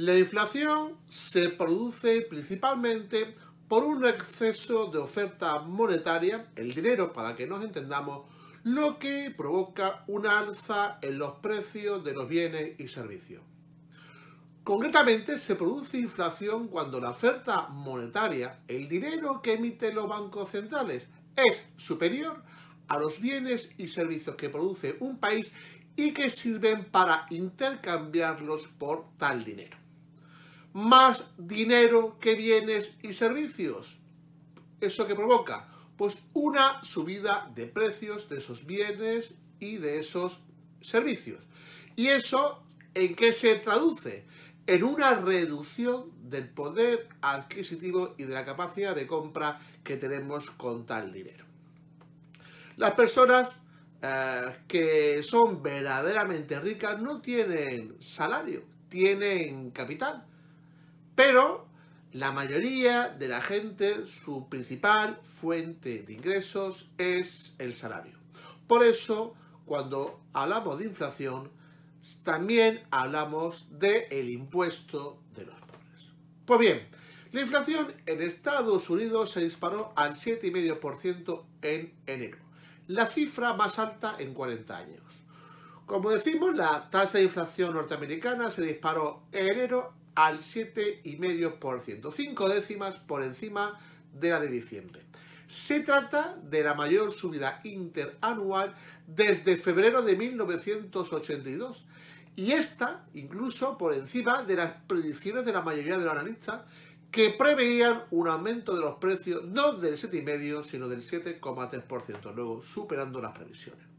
La inflación se produce principalmente por un exceso de oferta monetaria, el dinero para que nos entendamos, lo que provoca una alza en los precios de los bienes y servicios. Concretamente, se produce inflación cuando la oferta monetaria, el dinero que emiten los bancos centrales, es superior a los bienes y servicios que produce un país y que sirven para intercambiarlos por tal dinero más dinero que bienes y servicios. ¿Eso que provoca? Pues una subida de precios de esos bienes y de esos servicios. ¿Y eso en qué se traduce? En una reducción del poder adquisitivo y de la capacidad de compra que tenemos con tal dinero. Las personas eh, que son verdaderamente ricas no tienen salario, tienen capital pero la mayoría de la gente, su principal fuente de ingresos es el salario. Por eso, cuando hablamos de inflación, también hablamos del impuesto de los pobres. Pues bien, la inflación en Estados Unidos se disparó al 7,5% en enero, la cifra más alta en 40 años. Como decimos, la tasa de inflación norteamericana se disparó en enero al 7,5%, cinco décimas por encima de la de diciembre. Se trata de la mayor subida interanual desde febrero de 1982 y esta incluso por encima de las predicciones de la mayoría de los analistas que preveían un aumento de los precios no del 7,5 sino del 7,3%, luego superando las previsiones.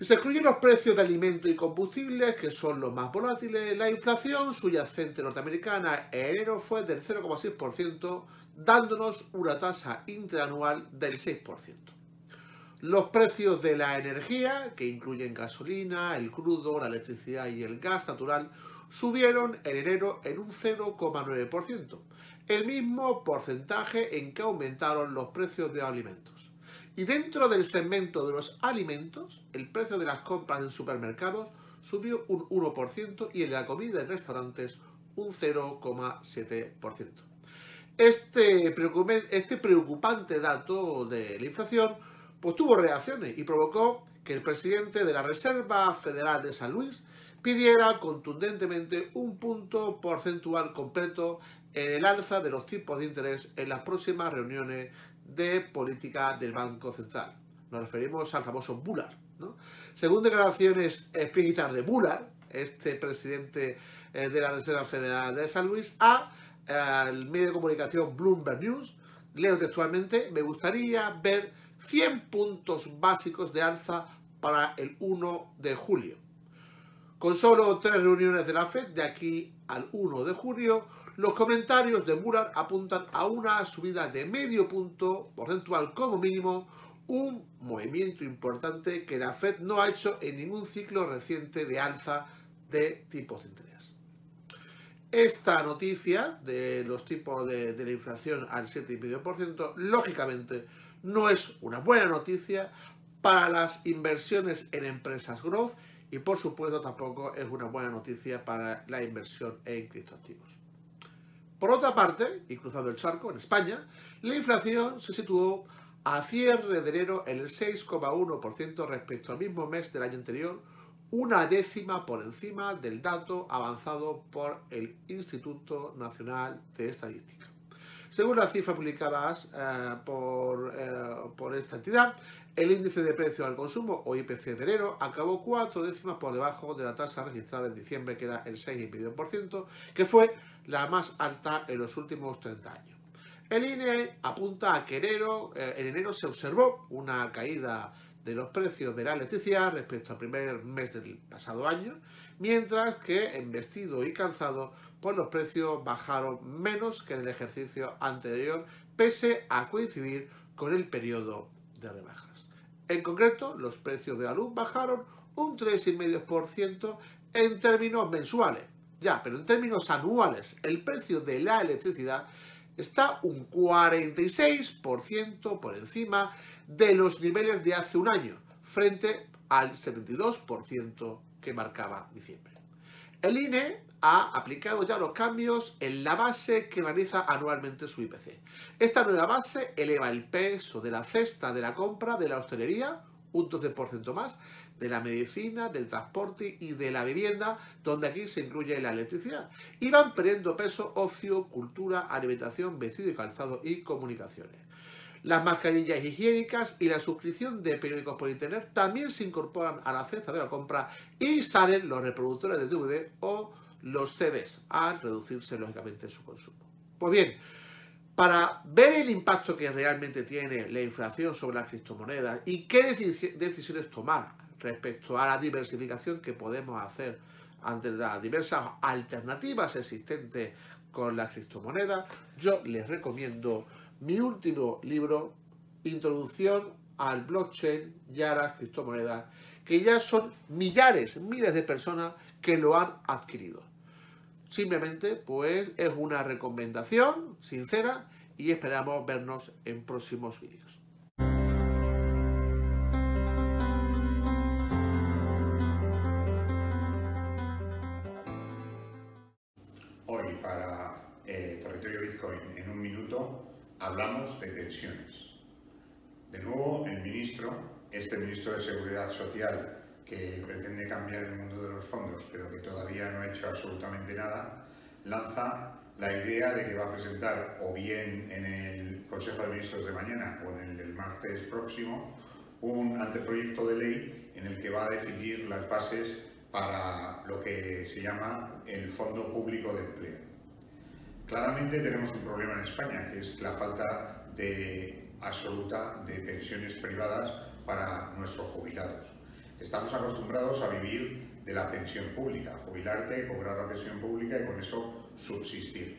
Si se excluyen los precios de alimentos y combustibles, que son los más volátiles, la inflación subyacente norteamericana en enero fue del 0,6%, dándonos una tasa interanual del 6%. Los precios de la energía, que incluyen gasolina, el crudo, la electricidad y el gas natural, subieron en enero en un 0,9%, el mismo porcentaje en que aumentaron los precios de alimentos. Y dentro del segmento de los alimentos, el precio de las compras en supermercados subió un 1% y el de la comida en restaurantes un 0,7%. Este, este preocupante dato de la inflación pues tuvo reacciones y provocó que el presidente de la Reserva Federal de San Luis pidiera contundentemente un punto porcentual completo en el alza de los tipos de interés en las próximas reuniones de política del Banco Central. Nos referimos al famoso Bullard. Según declaraciones explícitas de Bullard, este presidente eh, de la Reserva Federal de San Luis, a al medio de comunicación Bloomberg News, leo textualmente, me gustaría ver 100 puntos básicos de alza para el 1 de julio. Con solo tres reuniones de la FED de aquí al 1 de julio, los comentarios de Bullard apuntan a una subida de medio punto porcentual como mínimo, un movimiento importante que la Fed no ha hecho en ningún ciclo reciente de alza de tipos de interés. Esta noticia de los tipos de, de la inflación al 7,5%, lógicamente, no es una buena noticia para las inversiones en empresas growth y por supuesto tampoco es una buena noticia para la inversión en criptoactivos. Por otra parte, y cruzando el charco, en España, la inflación se situó a cierre de enero en el 6,1% respecto al mismo mes del año anterior, una décima por encima del dato avanzado por el Instituto Nacional de Estadística. Según las cifras publicadas eh, por, eh, por, esta entidad, el índice de precio al consumo, o IPC de enero, acabó cuatro décimas por debajo de la tasa registrada en diciembre, que era el 6,5%, que fue la más alta en los últimos 30 años. El INE apunta a que enero, eh, en enero se observó una caída de los precios de la electricidad respecto al primer mes del pasado año, mientras que en vestido y calzado pues los precios bajaron menos que en el ejercicio anterior, pese a coincidir con el periodo de rebajas. En concreto, los precios de la luz bajaron un 3,5% en términos mensuales. Ya, pero en términos anuales, el precio de la electricidad está un 46% por encima de los niveles de hace un año, frente al 72% que marcaba diciembre. El INE ha aplicado ya los cambios en la base que realiza anualmente su IPC. Esta nueva base eleva el peso de la cesta de la compra de la hostelería un 12% más, de la medicina, del transporte y de la vivienda, donde aquí se incluye la electricidad. Y van perdiendo peso ocio, cultura, alimentación, vestido y calzado y comunicaciones. Las mascarillas higiénicas y la suscripción de periódicos por internet también se incorporan a la cesta de la compra y salen los reproductores de DVD o los CDs, al reducirse lógicamente su consumo. Pues bien, para ver el impacto que realmente tiene la inflación sobre las criptomonedas y qué decisiones tomar respecto a la diversificación que podemos hacer ante las diversas alternativas existentes con las criptomonedas, yo les recomiendo mi último libro, Introducción al blockchain y a las criptomonedas, que ya son millares, miles de personas que lo han adquirido. Simplemente, pues, es una recomendación sincera y esperamos vernos en próximos vídeos. Hablamos de pensiones. De nuevo, el ministro, este ministro de Seguridad Social, que pretende cambiar el mundo de los fondos, pero que todavía no ha hecho absolutamente nada, lanza la idea de que va a presentar o bien en el Consejo de Ministros de mañana o en el del martes próximo un anteproyecto de ley en el que va a definir las bases para lo que se llama el Fondo Público de Empleo. Claramente tenemos un problema en España, que es la falta absoluta de pensiones privadas para nuestros jubilados. Estamos acostumbrados a vivir de la pensión pública, jubilarte, cobrar la pensión pública y con eso subsistir.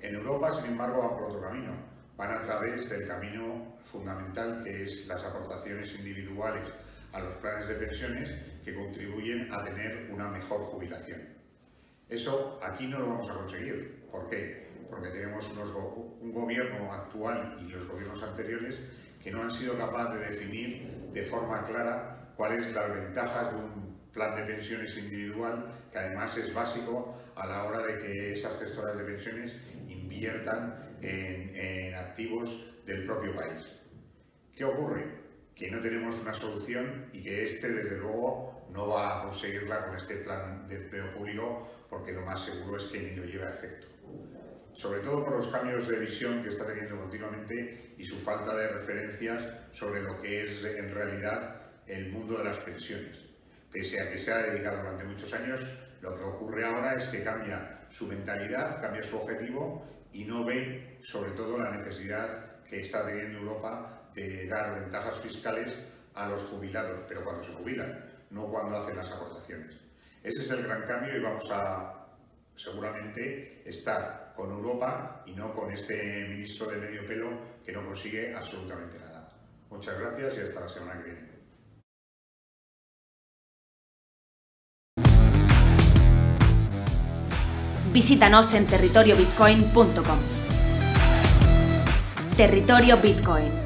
En Europa, sin embargo, van por otro camino. Van a través del camino fundamental que es las aportaciones individuales a los planes de pensiones que contribuyen a tener una mejor jubilación. Eso aquí no lo vamos a conseguir. ¿Por qué? Porque tenemos un gobierno actual y los gobiernos anteriores que no han sido capaces de definir de forma clara cuáles las ventajas de un plan de pensiones individual, que además es básico a la hora de que esas gestoras de pensiones inviertan en, en activos del propio país. ¿Qué ocurre? Que no tenemos una solución y que este, desde luego, no va a conseguirla con este plan de empleo público porque lo más seguro es que ni lo lleve a efecto. Sobre todo por los cambios de visión que está teniendo continuamente y su falta de referencias sobre lo que es en realidad el mundo de las pensiones. Pese a que se ha dedicado durante muchos años, lo que ocurre ahora es que cambia su mentalidad, cambia su objetivo y no ve sobre todo la necesidad que está teniendo Europa de dar ventajas fiscales a los jubilados, pero cuando se jubilan, no cuando hacen las aportaciones. Ese es el gran cambio y vamos a seguramente estar con Europa y no con este ministro de medio pelo que no consigue absolutamente nada. Muchas gracias y hasta la semana que viene. Visítanos en territoriobitcoin.com. Territorio Bitcoin